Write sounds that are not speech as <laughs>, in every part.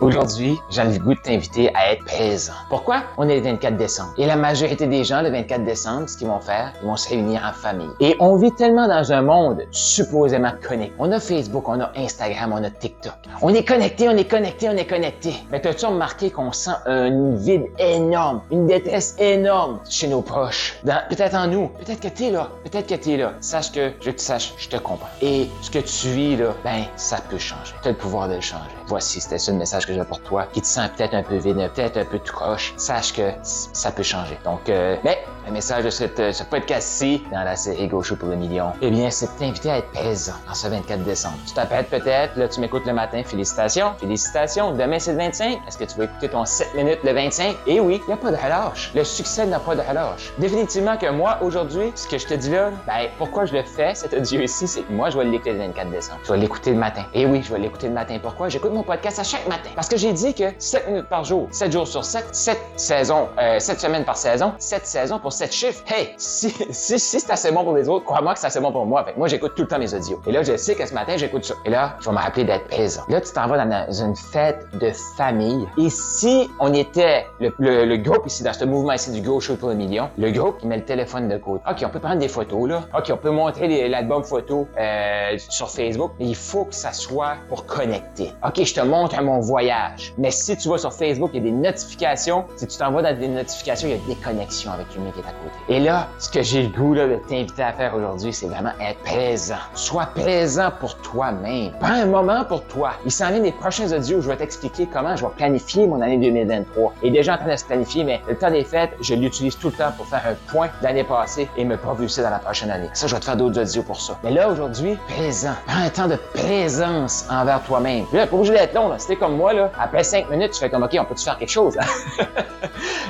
Aujourd'hui, j'ai le goût de t'inviter à être présent. Pourquoi? On est le 24 décembre. Et la majorité des gens, le 24 décembre, ce qu'ils vont faire, ils vont se réunir en famille. Et on vit tellement dans un monde supposément connecté. On a Facebook, on a Instagram, on a TikTok. On est connecté, on est connecté, on est connecté. Mais t'as-tu remarqué qu'on sent un vide énorme, une détresse énorme chez nos proches? Peut-être en nous. Peut-être que t'es là. Peut-être que t'es là. Sache que, je veux que tu saches, je te comprends. Et ce que tu vis là, ben, ça peut changer. T'as le pouvoir de le changer. Voici, c'était ça le message pour toi, qui te sent peut-être un peu vide, peut-être un peu tout croche, sache que ça peut changer. Donc, euh, mais le message de cette, ce podcast-ci, dans la série Gaucho pour le million, eh bien, c'est de t'inviter à être présent en ce 24 décembre. Tu t'appelles peut-être, là, tu m'écoutes le matin, félicitations, félicitations. Demain, c'est le 25. Est-ce que tu vas écouter ton 7 minutes le 25? Eh oui, il n'y a pas de relâche. Le succès n'a pas de relâche. Définitivement que moi, aujourd'hui, ce que je te dis là, ben, pourquoi je le fais, cet audio ici, c'est que moi, je vais l'écouter le 24 décembre. Je vais l'écouter le matin. Eh oui, je vais l'écouter le matin. Pourquoi? J'écoute mon podcast à chaque matin. Parce que j'ai dit que 7 minutes par jour, 7 jours sur 7, 7 saisons, euh, 7 semaines par saison, 7 saisons pour 7 chiffres. Hey, si, si, c'est assez bon pour les autres, crois-moi que c'est assez bon pour moi. Fait moi, j'écoute tout le temps mes audios. Et là, je sais que ce matin, j'écoute ça. Et là, je vais me rappeler d'être présent. Là, tu t'en vas dans une fête de famille. Et si on était le, le, groupe ici, dans ce mouvement ici du Go Show pour le million, le groupe qui met le téléphone de côté. OK, on peut prendre des photos, là. OK, on peut montrer l'album photo euh, sur Facebook, mais il faut que ça soit pour connecter. OK, je te montre mon Mais si tu vas sur Facebook, il y a des notifications. Si tu t'envoies dans des notifications, il y a des connexions avec l'humain qui est à côté. Et là, ce que j'ai le goût de t'inviter à faire aujourd'hui, c'est vraiment être présent. Sois présent pour toi-même. Prends un moment pour toi. Il s'en vient des prochains audios où je vais t'expliquer comment je vais planifier mon année 2023. Et déjà en train de se planifier, mais le temps des fêtes, je l'utilise tout le temps pour faire un point d'année passée et me propulser dans la prochaine année. Ça, je vais te faire d'autres audios pour ça. Mais là, aujourd'hui, présent. Prends un temps de présence envers toi-même. Là, pas obligé d'être long, là. C'était comme moi, Après cinq minutes, tu fais comme, OK, on peut-tu faire quelque chose? <laughs>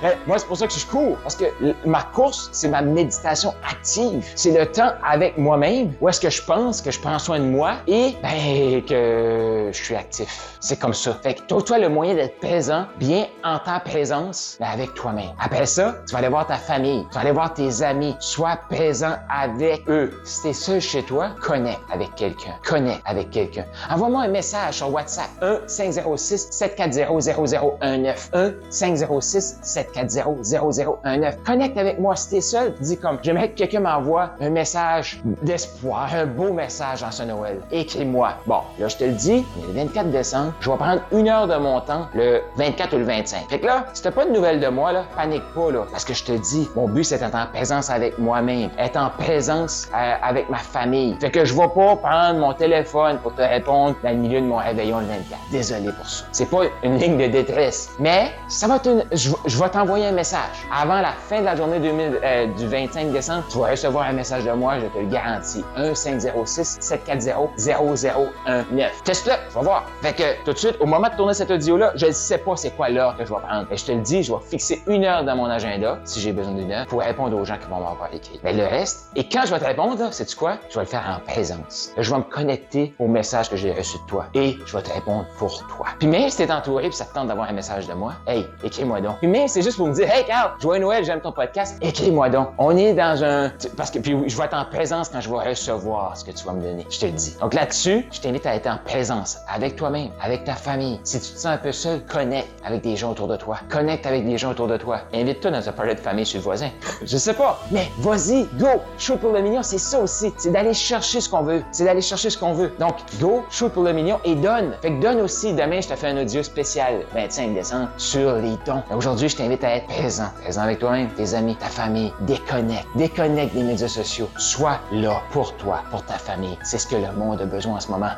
Euh, moi, c'est pour ça que je cours. Parce que ma course, c'est ma méditation active. C'est le temps avec moi-même où est-ce que je pense que je prends soin de moi et ben, que je suis actif. C'est comme ça. Fait que trouve-toi le moyen d'être présent, bien en ta présence, mais avec toi-même. Après ça, tu vas aller voir ta famille, tu vas aller voir tes amis. Sois présent avec eux. Si t'es seul chez toi, connecte avec quelqu'un. Connecte avec quelqu'un. Envoie-moi un message sur WhatsApp 1 506 740 0019 1 506 740 0019. Connecte avec moi si t'es seul. Dis comme, j'aimerais que quelqu'un m'envoie un message d'espoir, un beau message en ce Noël. Écris-moi. Bon, là, je te le dis, le 24 décembre, je vais prendre une heure de mon temps le 24 ou le 25. Fait que là, si t'as pas de nouvelles de moi, là, panique pas, là. Parce que je te dis, mon but, c'est d'être en présence avec moi-même. Être en présence euh, avec ma famille. Fait que je vais pas prendre mon téléphone pour te répondre dans le milieu de mon réveillon le 24. Désolé pour ça. C'est pas une ligne de détresse. Mais, ça va être une... vais t'envoyer un message. Avant la fin de la journée 2000, euh, du 25 décembre, tu vas recevoir un message de moi, je te le garantis. 1 506 740 0019. Teste-le, tu vas voir. Fait que tout de suite, au moment de tourner cette audio-là, je ne sais pas c'est quoi l'heure que je vais prendre. Et je te le dis, je vais fixer une heure dans mon agenda, si j'ai besoin d'une heure, pour répondre aux gens qui vont m'avoir écrit. Mais le reste, et quand je vais te répondre, sais-tu quoi? Je vais le faire en présence. Je vais me connecter au message que j'ai reçu de toi et je vais te répondre pour toi. Puis même si t'es entouré puis ça te tente d'avoir un message de moi, hey, écris-moi donc. C'est juste pour me dire, hey Carl, joyeux Noël, j'aime ton podcast, écris-moi donc. On est dans un, parce que puis je vais être en présence quand je vais recevoir ce que tu vas me donner. Je te le dis. Donc là-dessus, je t'invite à être en présence avec toi-même, avec ta famille. Si tu te sens un peu seul, connecte avec des gens autour de toi. Connecte avec des gens autour de toi. Invite-toi dans un projet de famille chez le voisin. je sais pas, mais vas-y, go. Shoot pour le million, c'est ça aussi. C'est d'aller chercher ce qu'on veut. C'est d'aller chercher ce qu'on veut. Donc, go, shoot pour le million et donne. Fait que donne aussi. Demain, je te fais un audio spécial 25 décembre sur les dons. Aujourd'hui, je t'invite à être présent. Présent avec toi-même, tes amis, ta famille. Déconnecte. Déconnecte des médias sociaux. Sois là pour toi, pour ta famille. C'est ce que le monde a besoin en ce moment.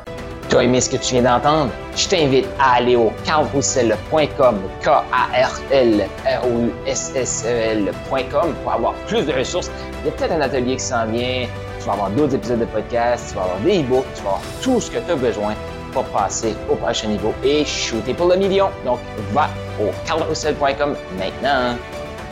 Tu as aimé ce que tu viens d'entendre? Je t'invite à aller au carlroussel.com, K-A-R-L-R-O-U-S-S-E-L.com pour avoir plus de ressources. Il y a peut-être un atelier qui s'en vient. Tu vas avoir d'autres épisodes de podcast, tu vas avoir des e-books, tu vas avoir tout ce que tu as besoin pour passer au prochain niveau et shooter pour le million. Donc, va or Calypso Breakum, make nah.